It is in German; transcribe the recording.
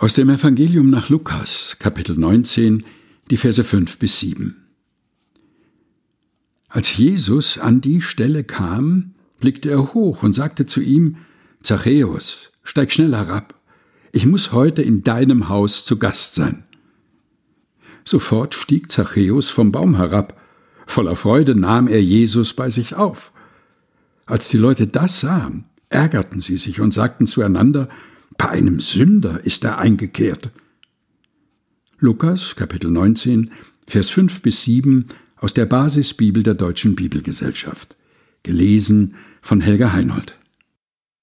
Aus dem Evangelium nach Lukas, Kapitel 19, die Verse 5 bis 7. Als Jesus an die Stelle kam, blickte er hoch und sagte zu ihm, Zachäus, steig schnell herab, ich muss heute in deinem Haus zu Gast sein. Sofort stieg Zachäus vom Baum herab, voller Freude nahm er Jesus bei sich auf. Als die Leute das sahen, ärgerten sie sich und sagten zueinander, bei einem Sünder ist er eingekehrt. Lukas Kapitel 19, Vers 5 bis 7 aus der Basisbibel der Deutschen Bibelgesellschaft. Gelesen von Helga Heinold.